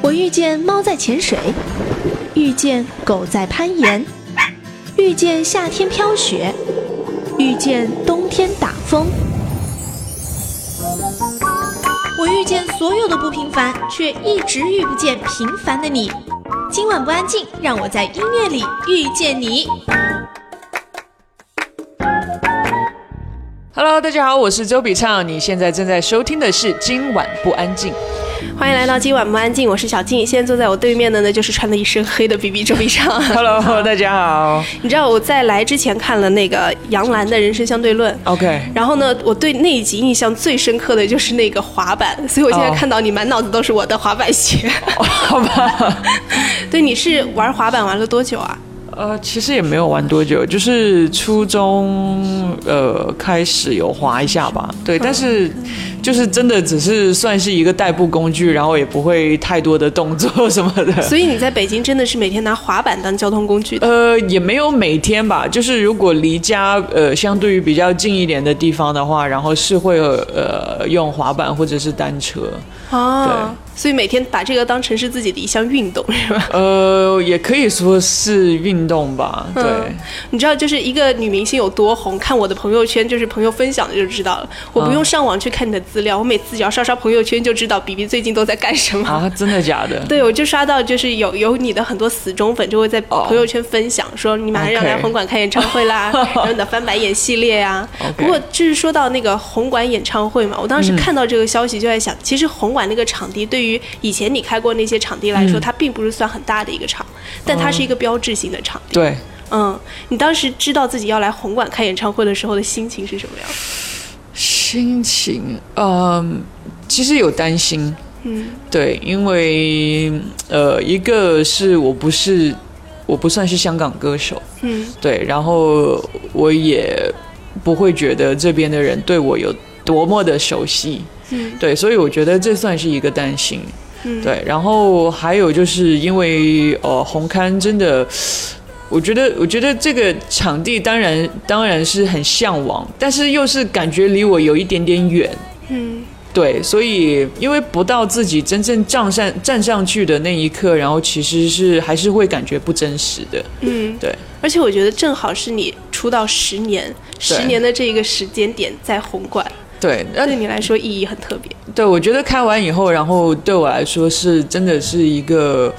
我遇见猫在潜水，遇见狗在攀岩，遇见夏天飘雪，遇见冬天打风。我遇见所有的不平凡，却一直遇不见平凡的你。今晚不安静，让我在音乐里遇见你。Hello，大家好，我是周笔畅，你现在正在收听的是《今晚不安静》。欢迎来到今晚不安静，我是小静。现在坐在我对面的呢，就是穿的一身黑的 B B 周笔畅。Hello，大家好。你知道我在来之前看了那个杨澜的《人生相对论》，OK，然后呢，我对那一集印象最深刻的就是那个滑板，所以我现在哦看到你满脑子都是我的滑板鞋。好吧。对，你是玩滑板玩了多久啊？呃，其实也没有玩多久，就是初中呃开始有滑一下吧。对，但是就是真的只是算是一个代步工具，然后也不会太多的动作什么的。所以你在北京真的是每天拿滑板当交通工具？呃，也没有每天吧，就是如果离家呃相对于比较近一点的地方的话，然后是会呃用滑板或者是单车。哦，所以每天把这个当成是自己的一项运动，是吧？呃，也可以说是运动吧，对。嗯你知道，就是一个女明星有多红，看我的朋友圈，就是朋友分享的就知道了。我不用上网去看你的资料，我每次只要刷刷朋友圈就知道 B B 最近都在干什么。啊，真的假的？对，我就刷到就是有有你的很多死忠粉就会在朋友圈分享说你马上要来红馆开演唱会啦，然后你的翻白眼系列啊。不过就是说到那个红馆演唱会嘛，我当时看到这个消息就在想，其实红馆那个场地对于以前你开过那些场地来说，它并不是算很大的一个场，但它是一个标志性的场地。对，嗯，你当时知道自己要来红馆开演唱会的时候的心情是什么样？心情，嗯，其实有担心，嗯，对，因为呃，一个是我不是，我不算是香港歌手，嗯，对，然后我也不会觉得这边的人对我有多么的熟悉，嗯，对，所以我觉得这算是一个担心，嗯。对，然后还有就是因为呃红磡真的。我觉得，我觉得这个场地当然当然是很向往，但是又是感觉离我有一点点远，嗯，对，所以因为不到自己真正站上站上去的那一刻，然后其实是还是会感觉不真实的，嗯，对，而且我觉得正好是你出道十年，十年的这个时间点在红馆，对，那对你来说意义很特别。对我觉得开完以后，然后对我来说是真的是一个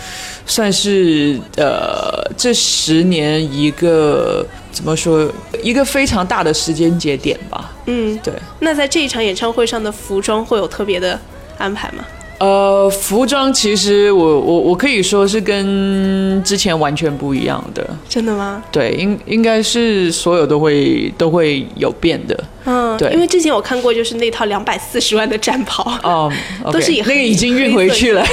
算是呃这十年一个怎么说一个非常大的时间节点吧，嗯，对。那在这一场演唱会上的服装会有特别的安排吗？呃，服装其实我我我可以说是跟之前完全不一样的，真的吗？对，应应该是所有都会都会有变的。嗯，对因为之前我看过，就是那套两百四十万的战袍，哦、都是以那个已经运回去了，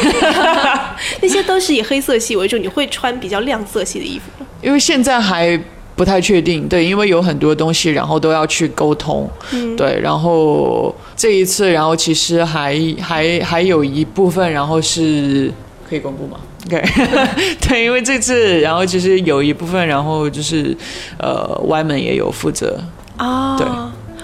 那些都是以黑色系为主。你会穿比较亮色系的衣服吗？因为现在还不太确定，对，因为有很多东西，然后都要去沟通，嗯。对，然后这一次，然后其实还还还有一部分，然后是可以公布吗？OK，对，因为这次，然后其实有一部分，然后就是呃歪门也有负责，啊，对。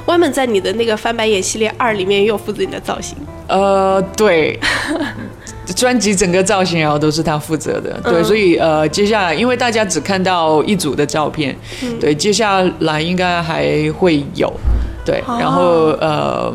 外面在你的那个翻白眼系列二里面也有负责你的造型，呃，对，专辑整个造型然后都是他负责的，对，嗯所以呃，接下来因为大家只看到一组的照片，嗯。对，接下来应该还会有，对，哦。然后呃，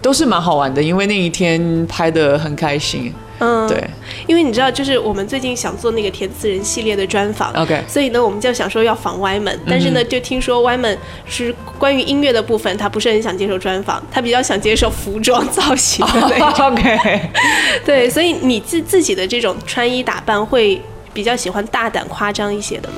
都是蛮好玩的，因为那一天拍的很开心，嗯，对，因为你知道，就是我们最近想做那个填词人系列的专访。，OK，所以呢，我们就想说要访 Y 门，但是呢，就听说 Y 门是关于音乐的部分，他不是很想接受专访，他比较想接受服装造型的那种。OK，对，所以你自自己的这种穿衣打扮会比较喜欢大胆夸张一些的吗？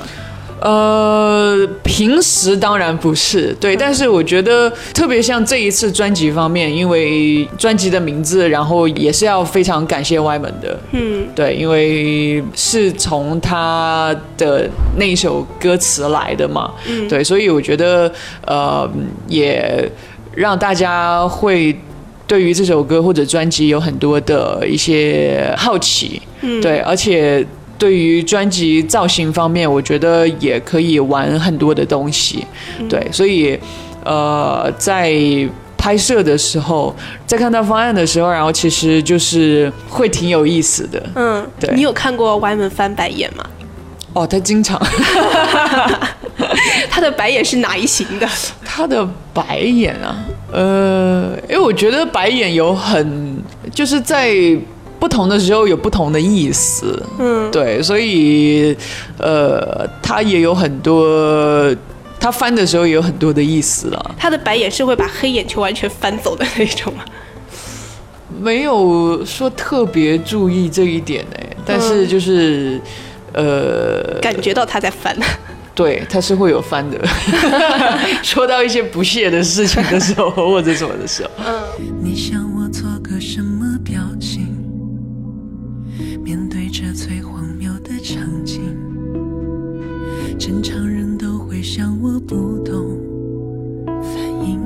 呃，平时当然不是，对，但是我觉得特别像这一次专辑方面，因为专辑的名字，然后也是要非常感谢歪门的，嗯。对，因为是从他的那首歌词来的嘛，嗯，对，所以我觉得呃，也让大家会对于这首歌或者专辑有很多的一些好奇，嗯，对，而且对于专辑造型方面，我觉得也可以玩很多的东西，对，所以呃，在拍摄的时候，在看到方案的时候，然后其实就是会挺有意思的。嗯，对你有看过 Y 门翻白眼吗？哦，他经常 他的白眼是哪一型的？他的白眼啊，呃，因为我觉得白眼有很就是在不同的时候有不同的意思，嗯，对，所以呃，他也有很多，他翻的时候也有很多的意思了，他的白眼是会把黑眼球完全翻走的那种吗？没有说特别注意这一点哎、但是就是。呃，感觉到他在翻。对，他是会有翻的。说到一些不屑的事情的时候，或者什么的时候，你想我正常人都会像我不懂反应。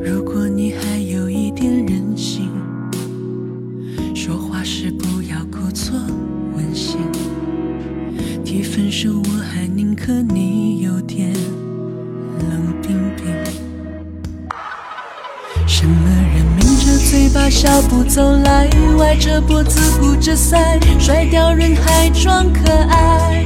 如果你还有一点任性，说话时不要故作温馨。提分手，我还宁可你有点小步走来，歪着脖子鼓着腮，甩掉人还装可爱，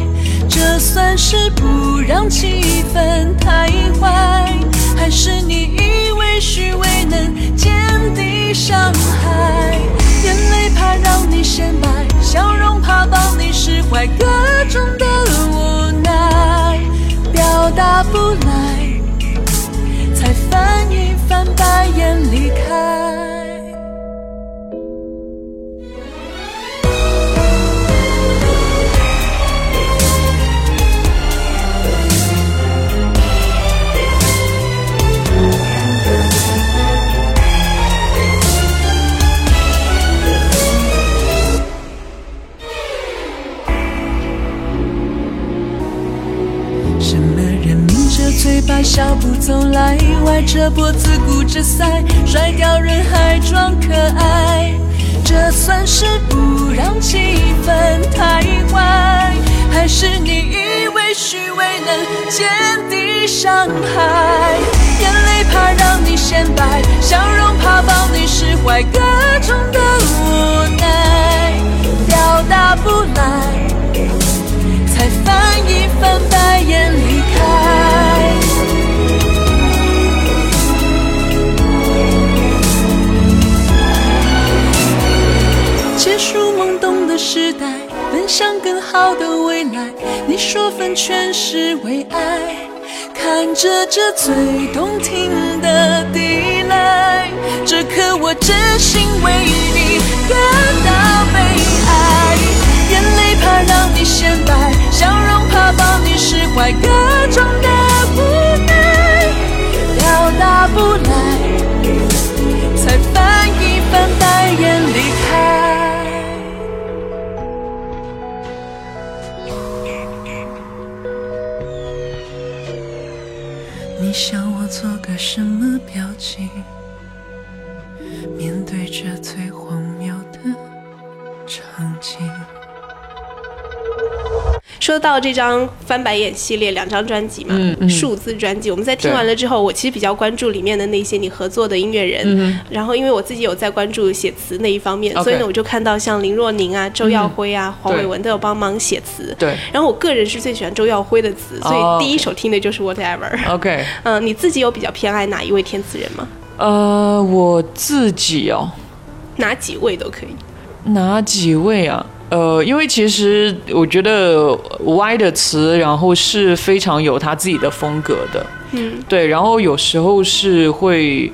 这算是不让气氛太坏，还是你以为虚伪能减低伤害？眼泪怕让你显摆，笑容怕帮你释怀，各种的无奈表达不脚步走来，歪着脖子鼓着腮，甩掉人还装可爱，这算是不让气氛太坏，还是你以为虚伪能减低伤害？眼泪怕让你显摆，笑容怕帮你释怀，各种的无奈表达不来。才翻一翻白眼离开。出懵懂的时代，奔向更好的未来。你说分全是为爱，看着这最动听的地来，这刻我真心为你感到悲哀。眼泪怕让你显摆，笑容怕帮你释怀，各种的无奈表达不来，心说到这张翻白眼系列两张专辑嘛，嗯嗯数字专辑，我们在听完了之后，我其实比较关注里面的那些你合作的音乐人，然后因为我自己有在关注写词那一方面所以呢，我就看到像林若宁啊、周耀辉啊、黄伟文都有帮忙写词。对然后我个人是最喜欢周耀辉的词，所哦以第一首听的就是 Whatever。，OK，嗯，你自己有比较偏爱哪一位填词人吗？呃，我自己哦，哪几位都可以。哪几位啊？呃，因为其实我觉得 Y 的词，然后是非常有他自己的风格的，嗯。对，然后有时候是会，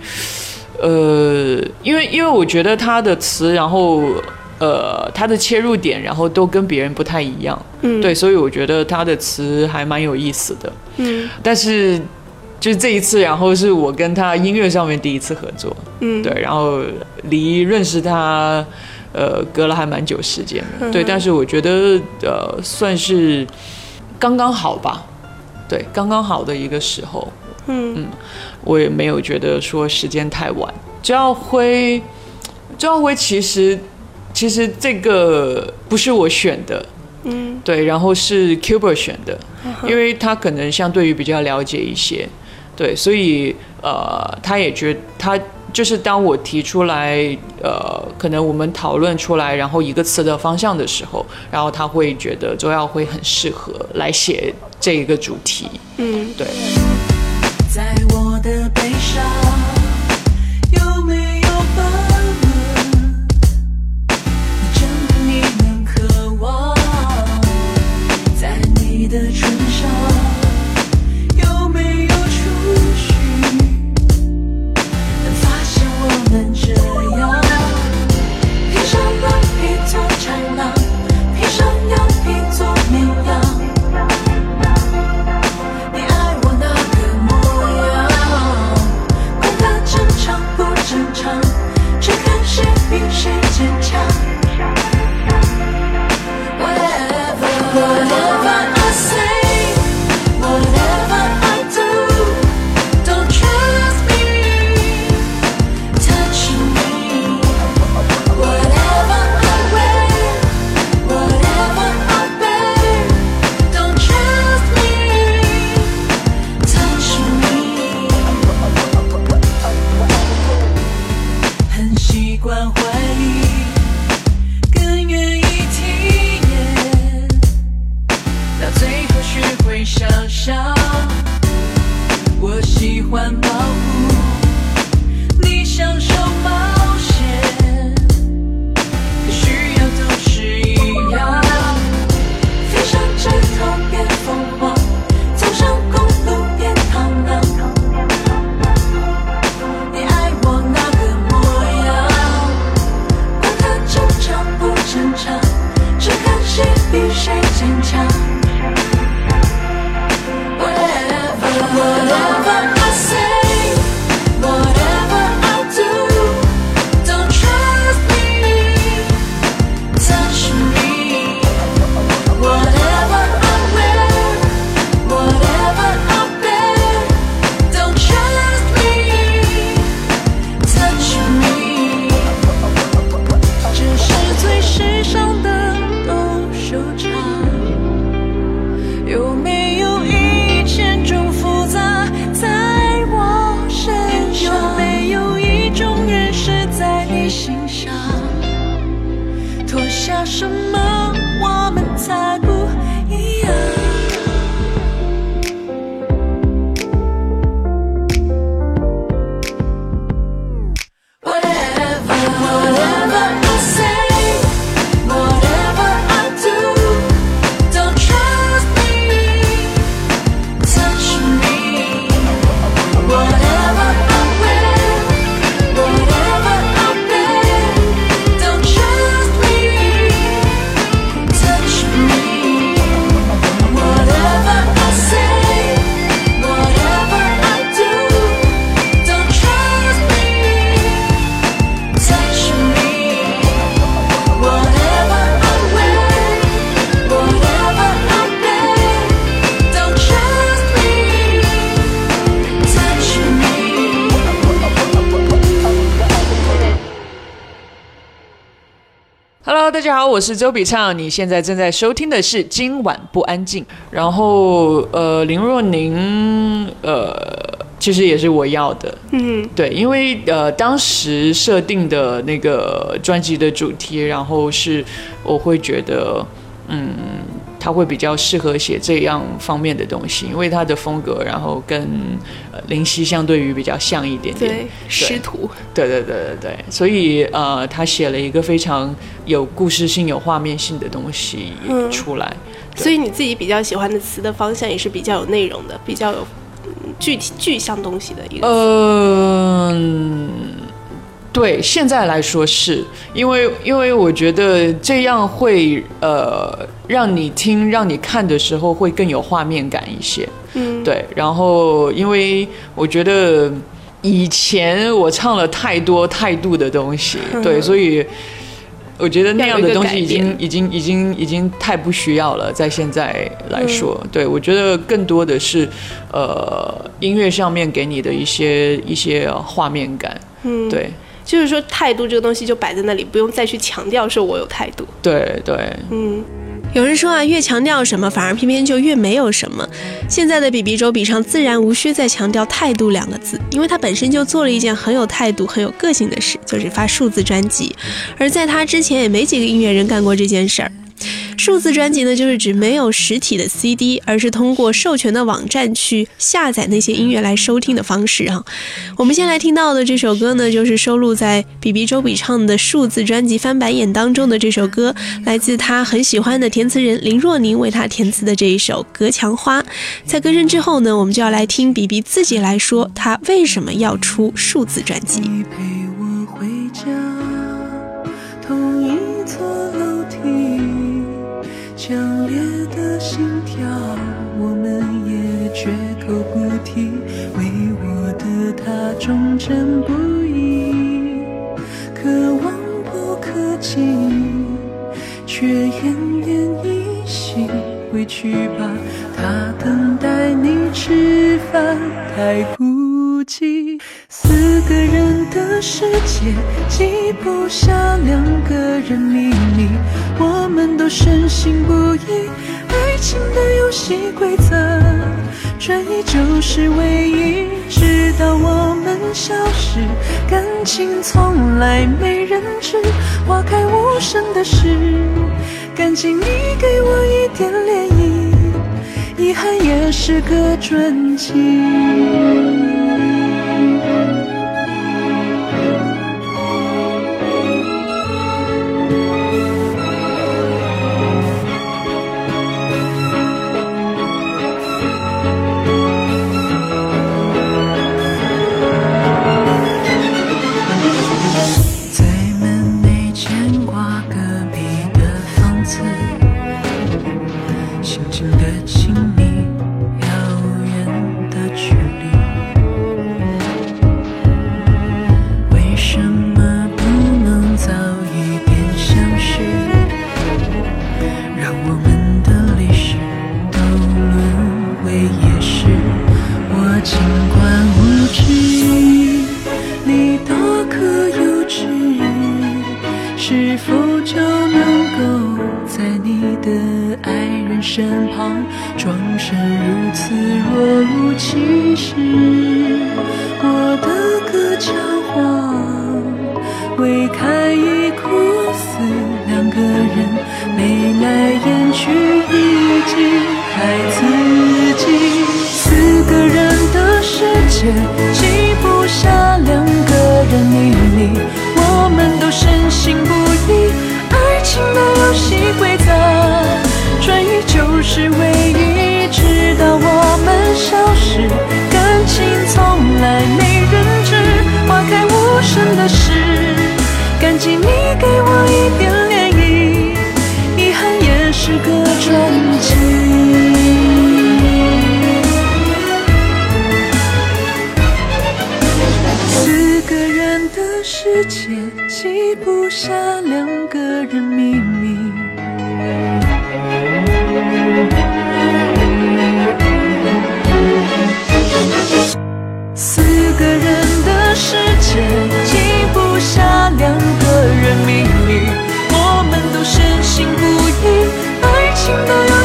呃，因为因为我觉得他的词，然后呃，他的切入点，然后都跟别人不太一样，嗯，对，所以我觉得他的词还蛮有意思的，嗯。但是就是这一次，然后是我跟他音乐上面第一次合作，嗯，对，然后离认识他，呃，隔了还蛮久时间的，对，但是我觉得呃，算是刚刚好吧，对，刚刚好的一个时候，嗯。我也没有觉得说时间太晚。周耀辉，周耀辉其实其实这个不是我选的，嗯，对，然后是 Cuber 选的，因为他可能相对于比较了解一些，对，所以呃，他也觉他就是当我提出来，呃，可能我们讨论出来，然后一个词的方向的时候，然后他会觉得周耀辉很适合来写这一个主题，嗯，对。在我的悲伤，我是周笔畅，你现在正在收听的是《今晚不安静》。然后，呃，林若宁，呃，其实也是我要的，嗯，对，因为呃，当时设定的那个专辑的主题，然后是我会觉得，嗯，他会比较适合写这样方面的东西，因为他的风格，然后跟呃林夕相对于比较像一点点，对，师徒，对对对对对，所以呃，他写了一个非常有故事性、有画面性的东西嗯出来。对所以你自己比较喜欢的词的方向也是比较有内容的，比较有嗯具体具象东西的一个对，现在来说是。因为，因为我觉得这样会呃，让你听、让你看的时候会更有画面感一些。嗯，对，然后因为我觉得以前我唱了太多态度的东西，对，所以我觉得那样的东西已经已经已经已经太不需要了，在现在来说，对我觉得更多的是呃音乐上面给你的一些一些画面感，嗯，对就是说态度这个东西就摆在那里，不用再去强调说我有态度。对对，嗯，有人说啊，越强调什么，反而偏偏就越没有什么。现在的比比周笔畅自然无需再强调态度两个字，因为他本身就做了一件很有态度、很有个性的事，就是发数字专辑。而在他之前，也没几个音乐人干过这件事儿。数字专辑呢，就是指没有实体的 CD，而是通过授权的网站去下载那些音乐来收听的方式哈。我们先来听到的这首歌呢，就是收录在比比周笔畅的数字专辑《翻白眼》当中的这首歌，来自他很喜欢的填词人林若宁为他填词的这一首《隔墙花》。在歌声之后呢，我们就要来听比比自己来说，他为什么要出数字专辑。忠贞不移，可望不可及，却奄奄一息。回去吧，他等待你吃饭，太孤寂。四个人的世界，记不下两个人秘密。我们都深信不疑，爱情的游戏规则，转移就是唯一。直到我们消失，感情从来没人知，花开无声的事。感情你给我一点涟漪，遗憾也是个传奇。旁装神如此若无其事？我的隔墙花未开已枯死，两个人眉来眼去已经太刺激。四个人的世界，挤不下两个人秘密。我们都深信不疑，爱情的游戏规则，不是唯一。直到我们消失，感情从来没人知，花开无声的事。感激你给我一点涟漪，遗憾也是个传奇。四个人的世界，记不下爱情的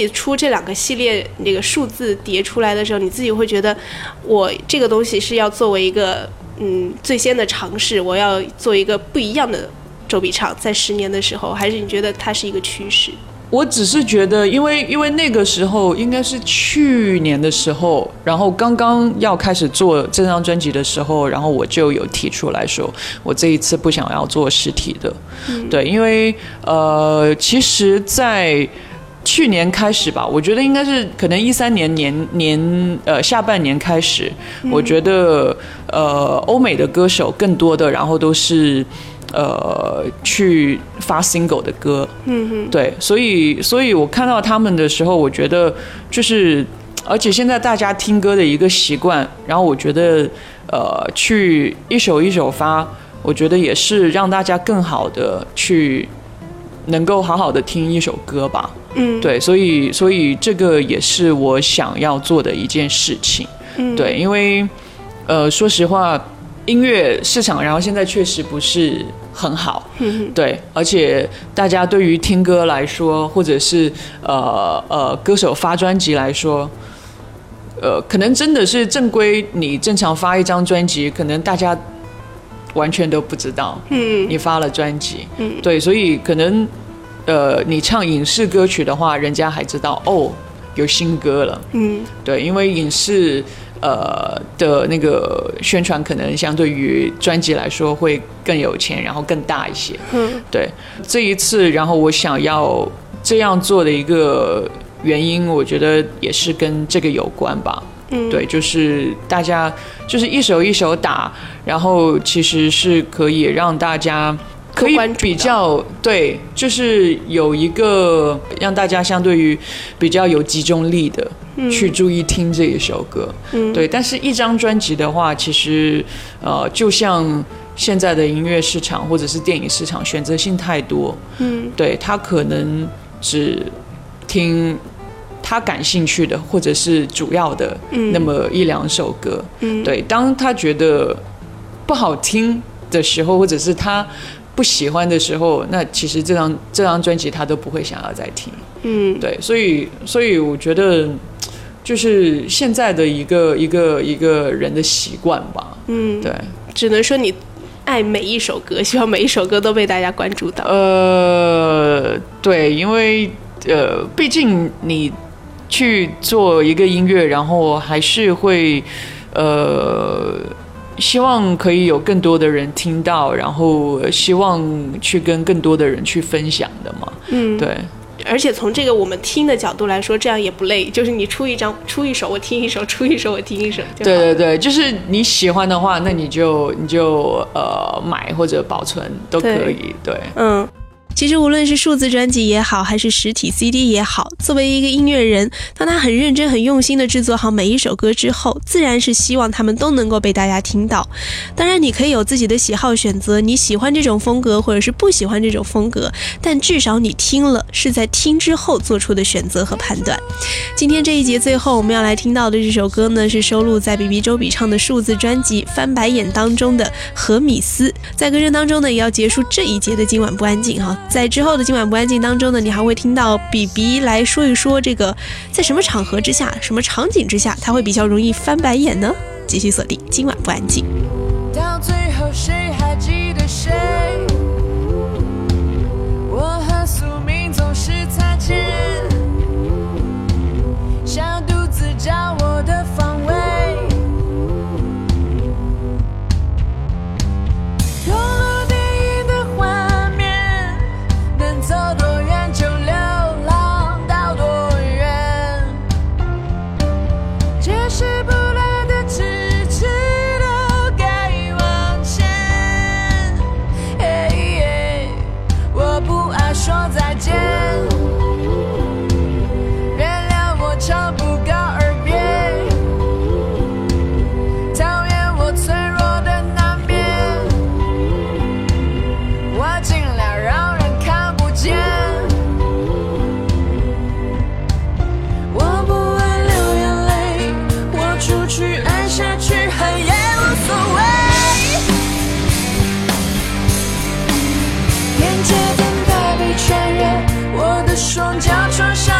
己出这两个系列那个数字叠出来的时候，你自己会觉得，我这个东西是要作为一个嗯最先的尝试，我要做一个不一样的周笔畅，在十年的时候，还是你觉得它是一个趋势？我只是觉得，因为因为那个时候应该是去年的时候，然后刚刚要开始做这张专辑的时候，然后我就有提出来说，我这一次不想要做实体的，对，因为呃，其实，在去年开始吧，我觉得应该是可能一三年年年呃下半年开始，我觉得呃欧美的歌手更多的，然后都是呃去发 single 的歌，嗯哼，对，所以所以我看到他们的时候，我觉得就是，而且现在大家听歌的一个习惯，然后我觉得呃去一首一首发，我觉得也是让大家更好的去能够好好的听一首歌吧。嗯，对，所以所以这个也是我想要做的一件事情。嗯，对，因为呃，说实话，音乐市场然后现在确实不是很好。嗯对，而且大家对于听歌来说，或者是呃呃歌手发专辑来说，呃，可能真的是正规你正常发一张专辑，可能大家完全都不知道嗯你发了专辑。嗯对，所以可能呃你唱影视歌曲的话，人家还知道哦有新歌了。嗯对，因为影视呃的那个宣传可能相对于专辑来说会更有钱，然后更大一些。嗯对，这一次，然后我想要这样做的一个原因，我觉得也是跟这个有关吧。嗯，对，就是大家就是一手一手打，然后其实是可以让大家可以比较对，就是有一个让大家相对于比较有集中力的去注意听这一首歌。嗯。对，但是一张专辑的话，其实呃，就像现在的音乐市场或者是电影市场，选择性太多，嗯。对他可能只听他感兴趣的或者是主要的嗯。那么一两首歌。嗯。对，当他觉得不好听的时候，或者是他不喜欢的时候，那其实这张这张专辑他都不会想要再听。嗯对，所以所以我觉得就是现在的一个一个一个人的习惯吧。嗯，对，只能说你爱每一首歌，希望每一首歌都被大家关注到。呃，对，因为呃，毕竟你去做一个音乐，然后还是会呃。希望可以有更多的人听到，然后希望去跟更多的人去分享的嘛。嗯，对，而且从这个我们听的角度来说，这样也不累，就是你出一张出一首，我听一首；出一首，我听一首。对对对，就是你喜欢的话，那你就你就呃买或者保存都可以。对，嗯。其实无论是数字专辑也好，还是实体 CD 也好，作为一个音乐人，当他很认真、很用心的制作好每一首歌之后，自然是希望他们都能够被大家听到。当然，你可以有自己的喜好选择，你喜欢这种风格，或者是不喜欢这种风格，但至少你听了，是在听之后做出的选择和判断。今天这一节最后我们要来听到的这首歌呢，是收录在 B B 周笔畅的数字专辑《翻白眼》当中的《荷米斯》。在歌声当中呢，也要结束这一节的今晚不安静哈。在之后的今晚不安静当中呢，你还会听到比比来说一说这个在什么场合之下、什么场景之下，他会比较容易翻白眼呢？继续锁定今晚不安静。到最后，谁还记得谁？创伤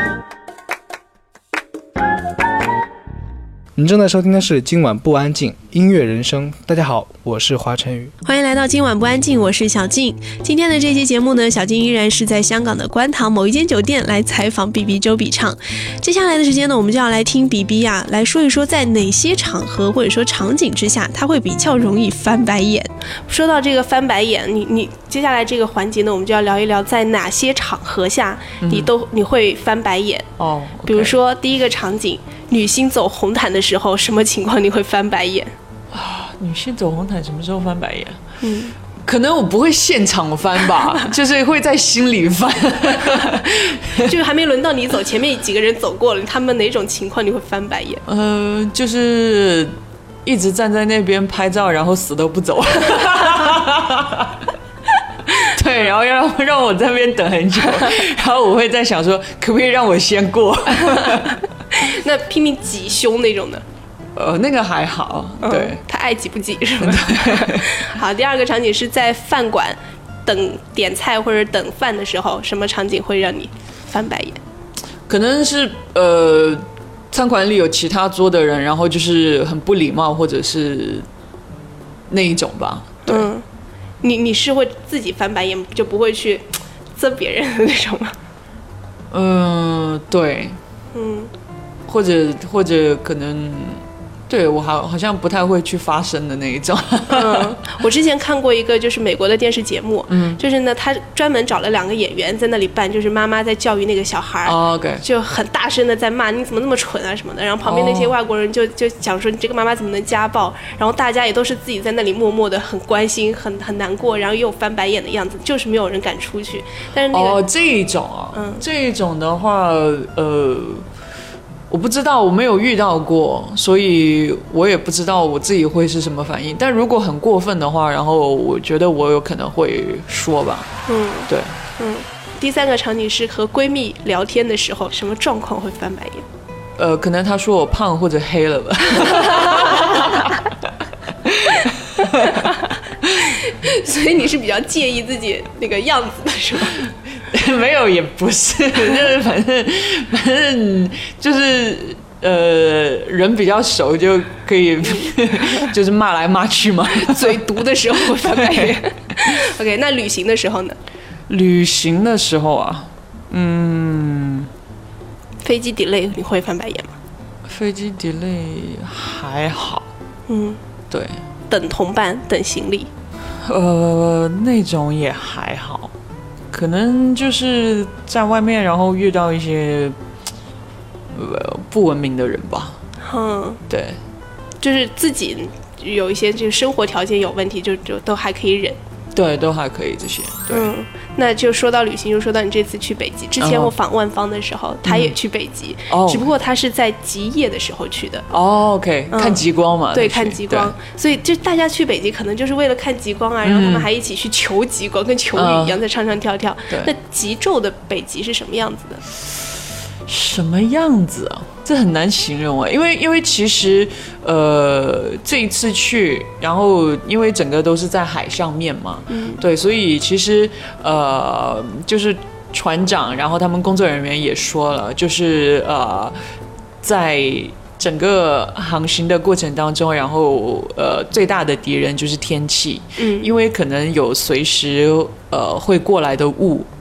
您正在收听的是今晚不安静音乐人生。大家好，我是华晨宇。欢迎来到今晚不安静，我是小静。今天的这期节目呢，小静依然是在香港的观塘某一间酒店来采访 B B 周笔畅。接下来的时间呢，我们就要来听 B B 啊来说一说，在哪些场合或者说场景之下，他会比较容易翻白眼。说到这个翻白眼，你你接下来这个环节呢，我们就要聊一聊，在哪些场合下你都你会翻白眼。哦，比如说第一个场景，女星走红毯的时候，什么情况你会翻白眼？啊女性走红毯什么时候翻白眼？嗯，可能我不会现场翻吧，就是会在心里翻。就还没轮到你走，前面几个人走过了，他们哪种情况你会翻白眼？呃，就是一直站在那边拍照，然后死都不走。对，然后让让我在那边等很久，然后我会在想说，可不可以让我先过？那拼命挤胸那种的，呃，那个还好，对嗯，他爱挤不挤是吧？好，第二个场景是在饭馆等点菜或者等饭的时候，什么场景会让你翻白眼？可能是呃，餐馆里有其他桌的人，然后就是很不礼貌，或者是那一种吧。对，嗯，你你是会自己翻白眼，就不会去啧别人的那种吗？嗯、对，嗯，或者或者可能，对我好好像不太会去发声的那一种。嗯，我之前看过一个就是美国的电视节目，嗯，就是呢，他专门找了两个演员在那里扮，就是妈妈在教育那个小孩儿。哦 OK，就很大声的在骂你怎么那么蠢啊什么的，然后旁边那些外国人就就讲说你这个妈妈怎么能家暴，然后大家也都是自己在那里默默的很关心、很很难过，然后又翻白眼的样子，就是没有人敢出去。但是那个、哦，这一种啊，嗯这一种的话，呃，我不知道，我没有遇到过，所以我也不知道我自己会是什么反应。但如果很过分的话，然后我觉得我有可能会说吧，嗯对。嗯，第三个场景是和闺蜜聊天的时候，什么状况会翻白眼？呃，可能她说我胖或者黑了吧。所以你是比较介意自己那个样子的是吧？没有，也不是，就是反正反正就是呃，人比较熟就可以，就是骂来骂去嘛。嘴毒的时候会翻白眼。OK，那旅行的时候呢？旅行的时候啊，嗯，飞机 delay 你会翻白眼吗？飞机 delay 还好，嗯，对，等同伴，等行李。呃，那种也还好，可能就是在外面，然后遇到一些呃不文明的人吧。嗯，对，就是自己有一些就是生活条件有问题，就就都还可以忍。对，都还可以这些。对，嗯，那就说到旅行，就说到你这次去北极。之前嗯我访万方的时候，他也去北极，哦只不过他是在极夜的时候去的。哦，OK，、嗯看极光嘛，对，看极光，所以就大家去北极可能就是为了看极光啊，然后他们还一起去求极光，跟求雨一样，在唱唱跳跳。对那极昼的北极是什么样子的？什么样子啊？这很难形容啊，因为因为其实呃这一次去，然后因为整个都是在海上面嘛，嗯，对，所以其实呃就是船长，然后他们工作人员也说了，就是呃在。整个航行的过程当中，然后呃，最大的敌人就是天气，嗯，因为可能有随时呃会过来的雾，哦，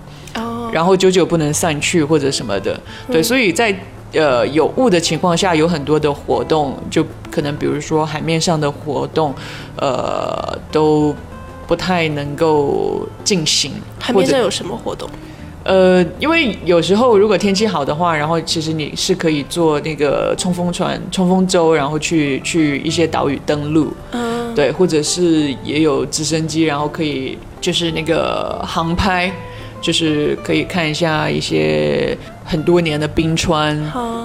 然后久久不能散去或者什么的，对，所以在呃有雾的情况下，有很多的活动，就可能比如说海面上的活动，呃，都不太能够进行，海面上有什么活动？呃，因为有时候如果天气好的话，然后其实你是可以坐那个冲锋船、冲锋舟，然后去去一些岛屿登陆，嗯，对，或者是也有直升机，然后可以就是那个航拍，就是可以看一下一些很多年的冰川，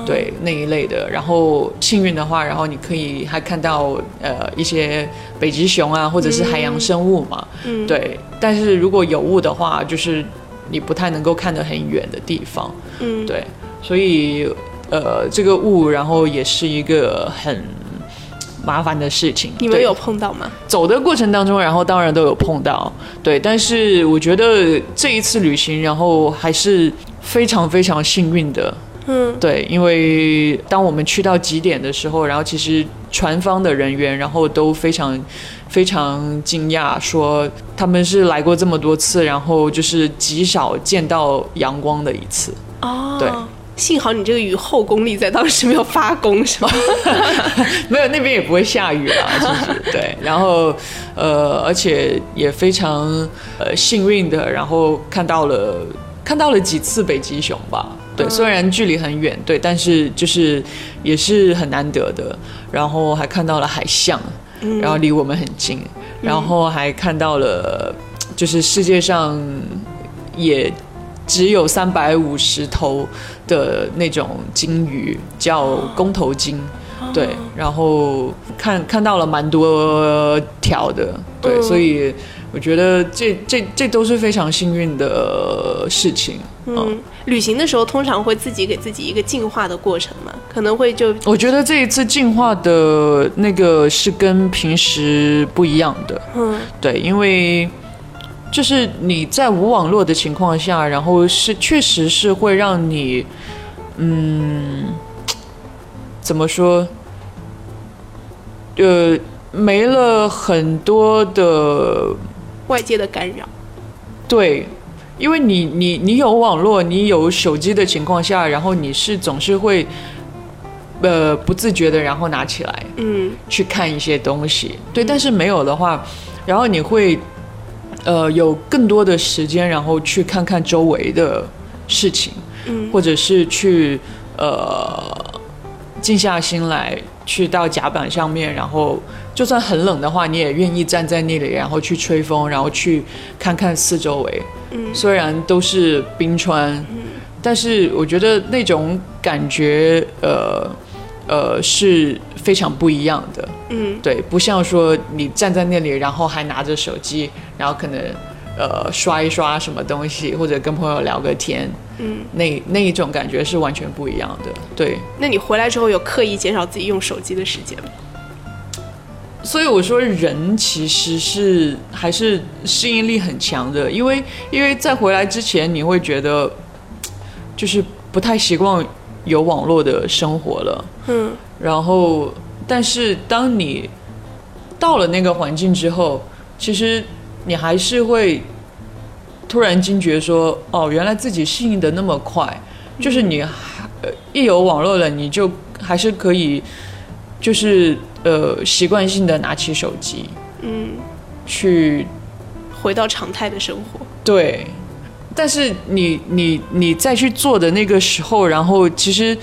对那一类的。然后幸运的话，然后你可以还看到呃一些北极熊啊，或者是海洋生物嘛。嗯，对，但是如果有雾的话，就是你不太能够看得很远的地方。嗯，对，所以呃，这个雾，然后也是一个很麻烦的事情。你们有碰到吗？走的过程当中，然后当然都有碰到，对，但是我觉得这一次旅行，然后还是非常非常幸运的，嗯对，因为当我们去到极点的时候，然后其实船方的人员，然后都非常非常惊讶，说他们是来过这么多次，然后就是极少见到阳光的一次。哦，对。幸好你这个雨后功力在当时没有发功，是吧？没有，那边也不会下雨啦，其实对。然后，呃，而且也非常呃幸运的，然后看到了看到了几次北极熊吧。对，虽然距离很远，对，但是就是也是很难得的。然后还看到了海象，然后离我们很近，然后还看到了就是世界上也只有三百五十头的那种鲸鱼，叫公头鲸。对，然后看看到了蛮多条的，对，嗯。所以我觉得这这这都是非常幸运的事情。嗯，旅行的时候通常会自己给自己一个进化的过程嘛，可能会就我觉得这一次进化的那个是跟平时不一样的，嗯。对，因为就是你在无网络的情况下，然后是确实是会让你，嗯，怎么说？呃，没了很多的外界的干扰。对，因为你你你有网络，你有手机的情况下，然后你是总是会，呃，不自觉的，然后拿起来嗯去看一些东西。对，但是没有的话，然后你会，呃，有更多的时间，然后去看看周围的事情，嗯或者是去呃静下心来，去到甲板上面，然后就算很冷的话，你也愿意站在那里，然后去吹风，然后去看看四周围。嗯虽然都是冰川，嗯但是我觉得那种感觉，呃呃是非常不一样的。嗯对，不像说你站在那里，然后还拿着手机，然后可能呃刷一刷什么东西，或者跟朋友聊个天，嗯。那那一种感觉是完全不一样的。对，那你回来之后有刻意减少自己用手机的时间吗？所以我说人其实是还是适应力很强的，因为因为在回来之前你会觉得就是不太习惯有网络的生活了，嗯然后但是当你到了那个环境之后，其实你还是会突然惊觉说，哦，原来自己适应的那么快，就是你一有网络了，你就还是可以就是呃习惯性的拿起手机嗯，去回到常态的生活。对，但是你你你再去做的那个时候，然后其实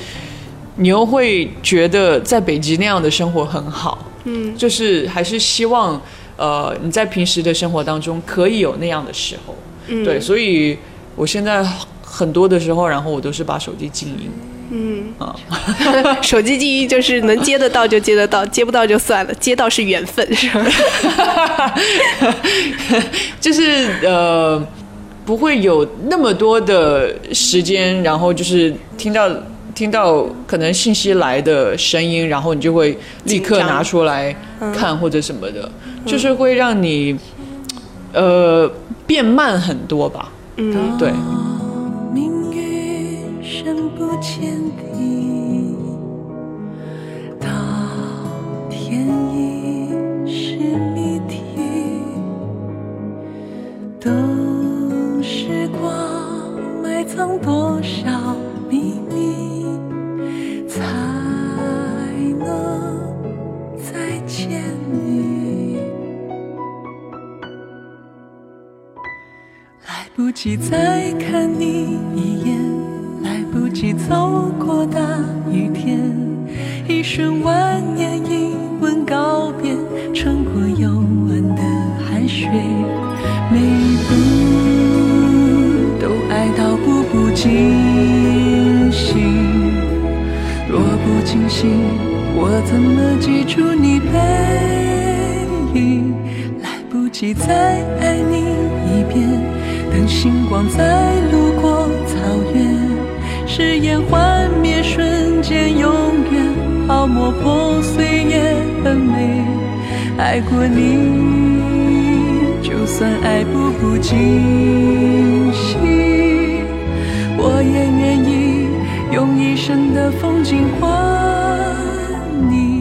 你又会觉得在北极那样的生活很好，嗯。就是还是希望呃你在平时的生活当中可以有那样的时候，嗯，对，所以我现在很多的时候，然后我都是把手机静音。嗯，啊，手机静音就是能接得到就接得到，接不到就算了，接到是缘分，是吧？就是呃不会有那么多的时间，然后就是听到。听到可能信息来的声音，然后你就会立刻拿出来看或者什么的，就是会让你呃变慢很多吧。嗯，对，命运深不见底，到天意是谜题，等时光埋藏多少不及再看你一眼，来不及走过大雨天，一瞬万年一吻告别，穿过幽暗的海水，每一步都爱到步步惊心，若不惊心，我怎么记住你背影？来不及再爱，星光在路过草原，誓言幻灭瞬间永远，泡沫破碎也很美。爱过你，就算爱步步惊心，我也愿意用一生的风景换你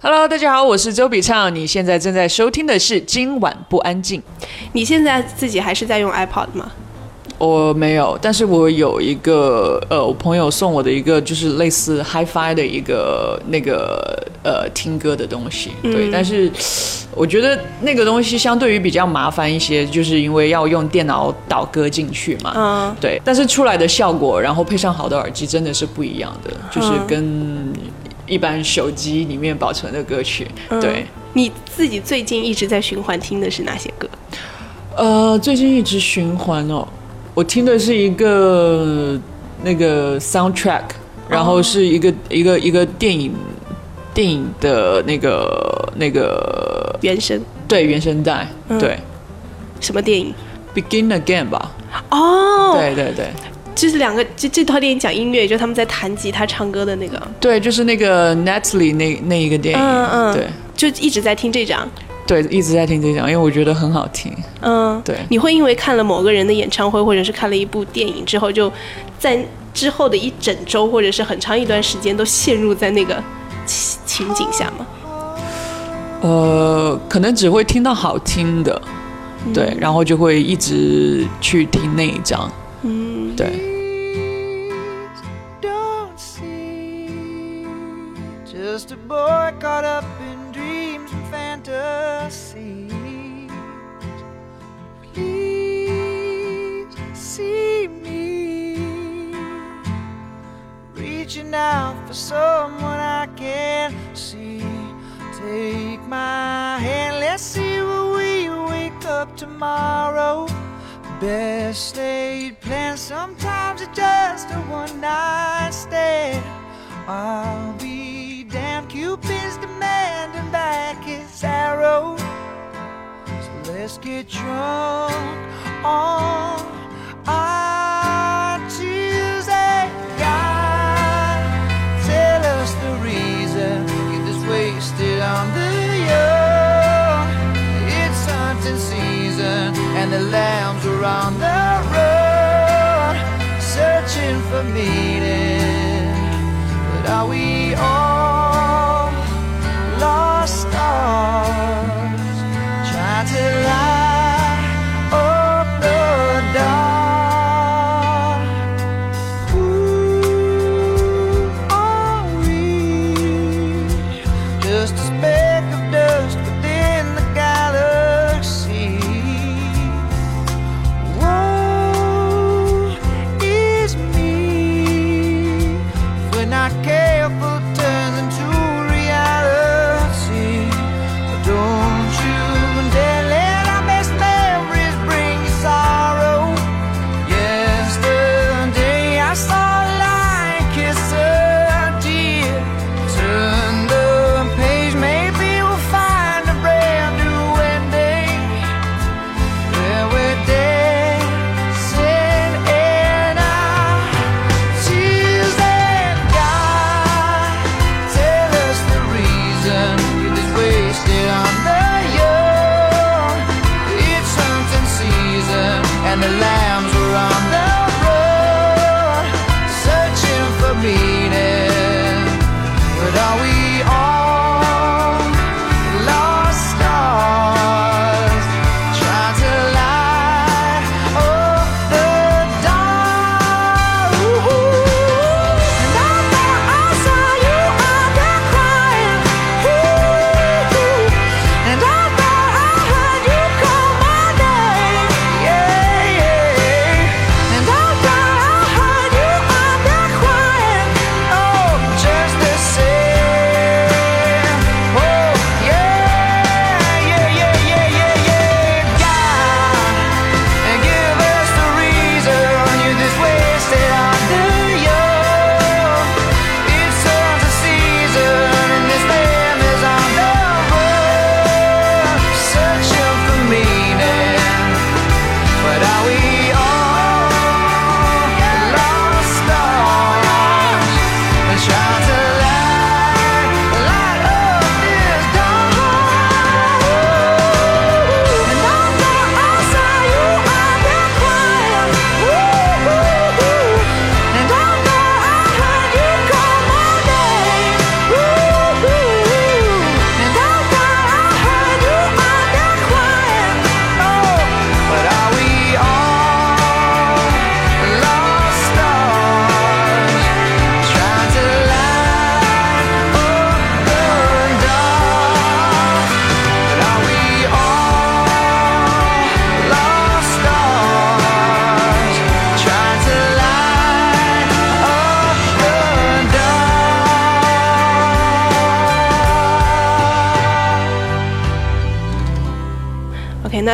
Hello，大家好，我是周笔畅，你现在正在收听的是《今晚不安静》。你现在自己还是在用 iPod 吗？我没有，但是我有一个呃，我朋友送我的一个就是类似 HiFi 的一个那个呃听歌的东西，对，但是我觉得那个东西相对于比较麻烦一些，就是因为要用电脑导歌进去嘛，嗯，对，但是出来的效果，然后配上好的耳机，真的是不一样的，就是跟一般手机里面保存的歌曲，对。你自己最近一直在循环听的是哪些歌？呃，最近一直循环哦，我听的是一个那个 soundtrack，然后是一个、一个一个电影电影的那个那个原声。对原声带，嗯。对。什么电影？Begin Again 吧，哦，对对对就是两个这这套电影讲音乐，就他们在弹吉他唱歌的那个，对，就是那个 Natalie 那那一个电影，嗯嗯。对。就一直在听这张。对，一直在听这张，因为我觉得很好听，嗯，对。你会因为看了某个人的演唱会，或者是看了一部电影之后，就在之后的一整周或者是很长一段时间都陷入在那个情情景下吗？呃，可能只会听到好听的，对，然后就会一直去听那一张，嗯，对。don't see just a boy caught up in dreams and fantasies. Please see me reaching out for someone I can't see. Take my hand, let's see where we wake up tomorrow. Best laid plans, sometimes it's just a one night stand. I'll be damned, Cupid's demanding back his arrow. So let's get drunk on our Tuesday. God, tell us the reason. Get this wasted on the young. It's hunting season, and the lambs are on the run, searching for meaning. But are we all lost stars trying to light I can't.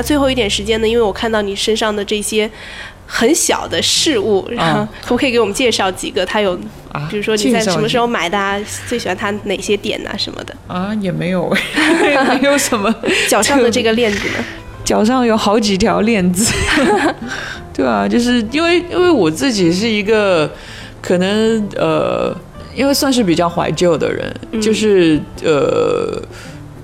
最后一点时间呢？因为我看到你身上的这些很小的事物，然后啊可不可以给我们介绍几个？它有，啊比如说你在什么时候买的啊？最喜欢它哪些点啊什么的？啊，也没有，没有什么。脚上的这个链子呢？脚上有好几条链子，对啊，就是因为因为我自己是一个可能呃，因为算是比较怀旧的人，就是呃，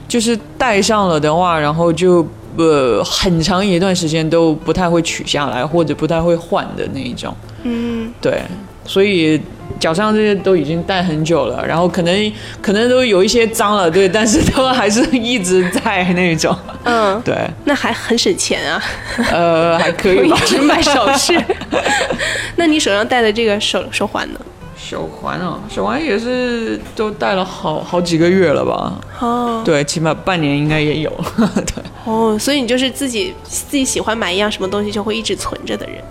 就是戴上了的话，然后就呃很长一段时间都不太会取下来，或者不太会换的那一种，嗯，对，所以脚上这些都已经戴很久了，然后可能可能都有一些脏了，对，但是都还是一直在那种，嗯，对，那还很省钱啊，呃，还可以吧。一直买首饰。那你手上戴的这个手手环呢？手环啊，手环也是都戴了好好几个月了吧？哦对，起码半年应该也有。对哦，所以你就是自己自己喜欢买一样什么东西就会一直存着的人。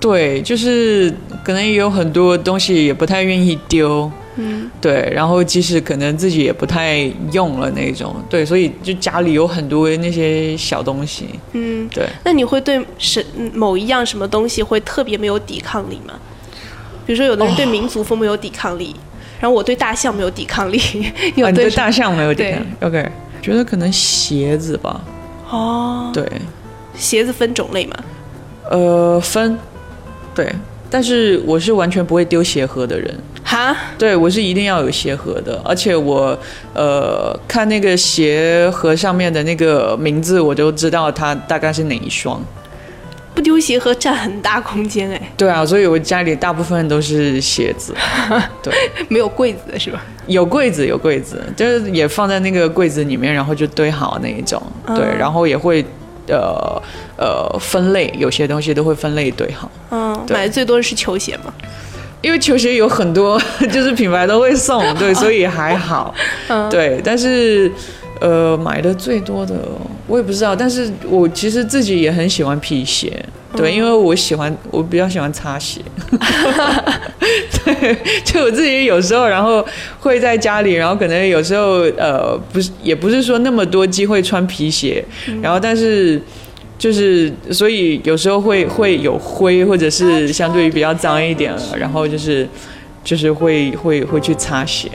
对，就是可能也有很多东西也不太愿意丢。嗯，对，然后即使可能自己也不太用了那种，对，所以就家里有很多那些小东西，嗯，对，那你会对什某一样什么东西会特别没有抵抗力吗？比如说，有的人对民族风没有抵抗力，然后我对大象没有抵抗力，有对大象没有抵抗力？OK，觉得可能鞋子吧，哦，对，鞋子分种类吗，呃，分，对，但是我是完全不会丢鞋盒的人。哈，对，我是一定要有鞋盒的，而且我呃看那个鞋盒上面的那个名字，我就知道它大概是哪一双。不丢鞋盒占很大空间哎，对啊，所以我家里大部分都是鞋子。对，没有柜子的是吧？有柜子有柜子，就是也放在那个柜子里面，然后就堆好那一种。对，然后也会呃呃分类，有些东西都会分类堆好。嗯，买的最多的是球鞋嘛。因为球鞋有很多，就是品牌都会送，对，所以还好。嗯对，但是呃，买的最多的我也不知道，但是我其实自己也很喜欢皮鞋，对，因为我喜欢，我比较喜欢擦鞋。对，就我自己有时候，然后会在家里，然后可能有时候呃，不是，也不是说那么多机会穿皮鞋，然后但是。就是，所以有时候会会有灰，或者是相对于比较脏一点，然后就是就是会会会去擦鞋。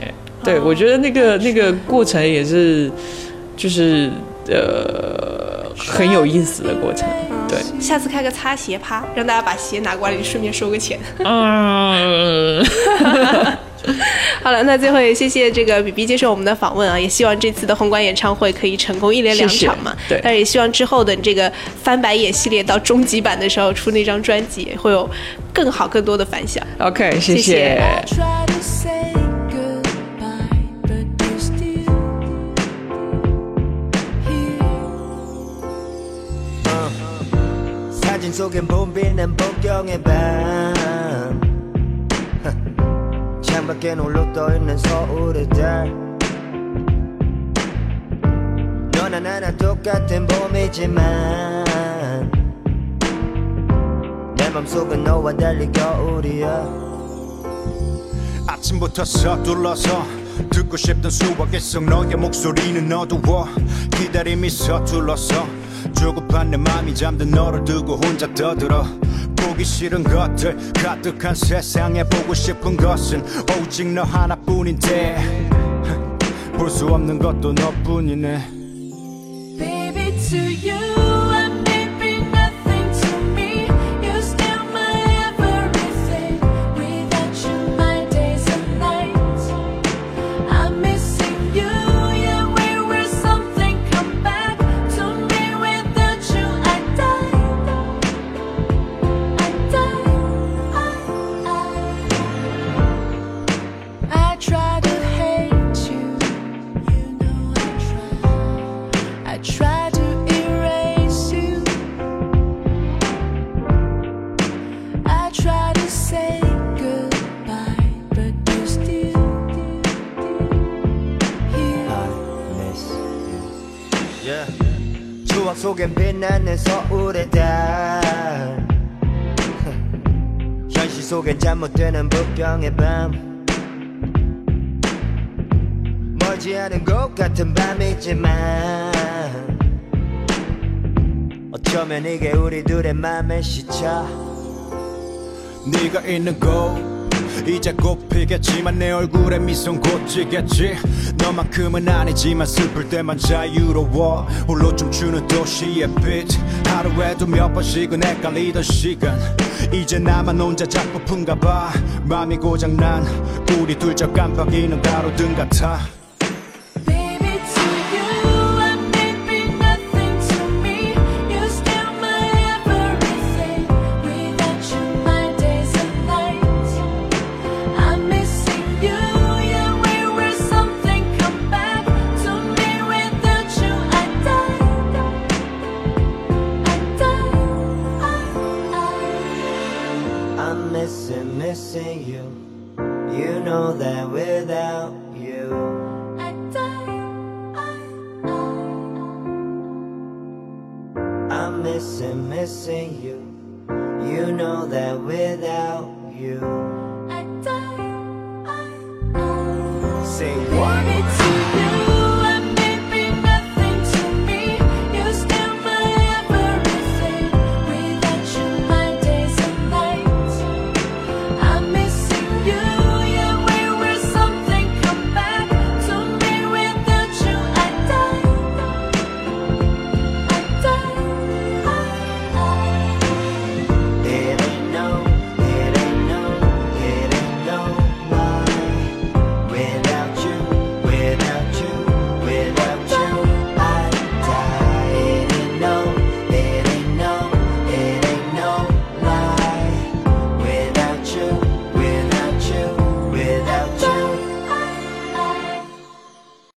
对我觉得那个那个过程也是，就是呃很有意思的过程。对，下次开个擦鞋趴，让大家把鞋拿过来，你顺便收个钱。嗯 好了，那最后也谢谢这个比比接受我们的访问啊，也希望这次的红馆演唱会可以成功一连两场嘛。对但是也希望之后的这个翻白眼系列到终极版的时候出那张专辑，会有更好更多的反响。OK，谢谢 사진 속엔 봄비는 복경의 밤. 창밖에 홀로 떠있는 서울의 달. 너나 나나 똑같은 봄이지만 내 맘속은 너와 달리 겨울이야. 아침부터 서둘러서 듣고 싶던 수학의 성 너의 목소리는 어두워. 기다림이 서툴러서 내 맘이 잠든 너를 두고 혼자 떠들어. 보기 싫은 것들 가득한 세상에 보고 싶은 것은 오직 너 하나뿐인데. 볼 수 없는 것도 너뿐이네. Baby, to you, 속엔 빛나는 서울의 달. 현실 속엔 잠못되는 북경의 밤. 멀지 않은 것 같은 밤이지만 어쩌면 이게 우리 둘의 맘의 시차. 네가 있는 곳 이제 곧 피겠지만 내 얼굴에 미소는 곧 지겠지. 너만큼은 아니지만 슬플 때만 자유로워. 홀로 춤추는 도시의 빛. 하루에도 몇 번씩은 헷갈리던 시간. 이제 나만 혼자 작품인가 봐. 마음이 고장난 우리 둘저 깜빡이는 가로등 같아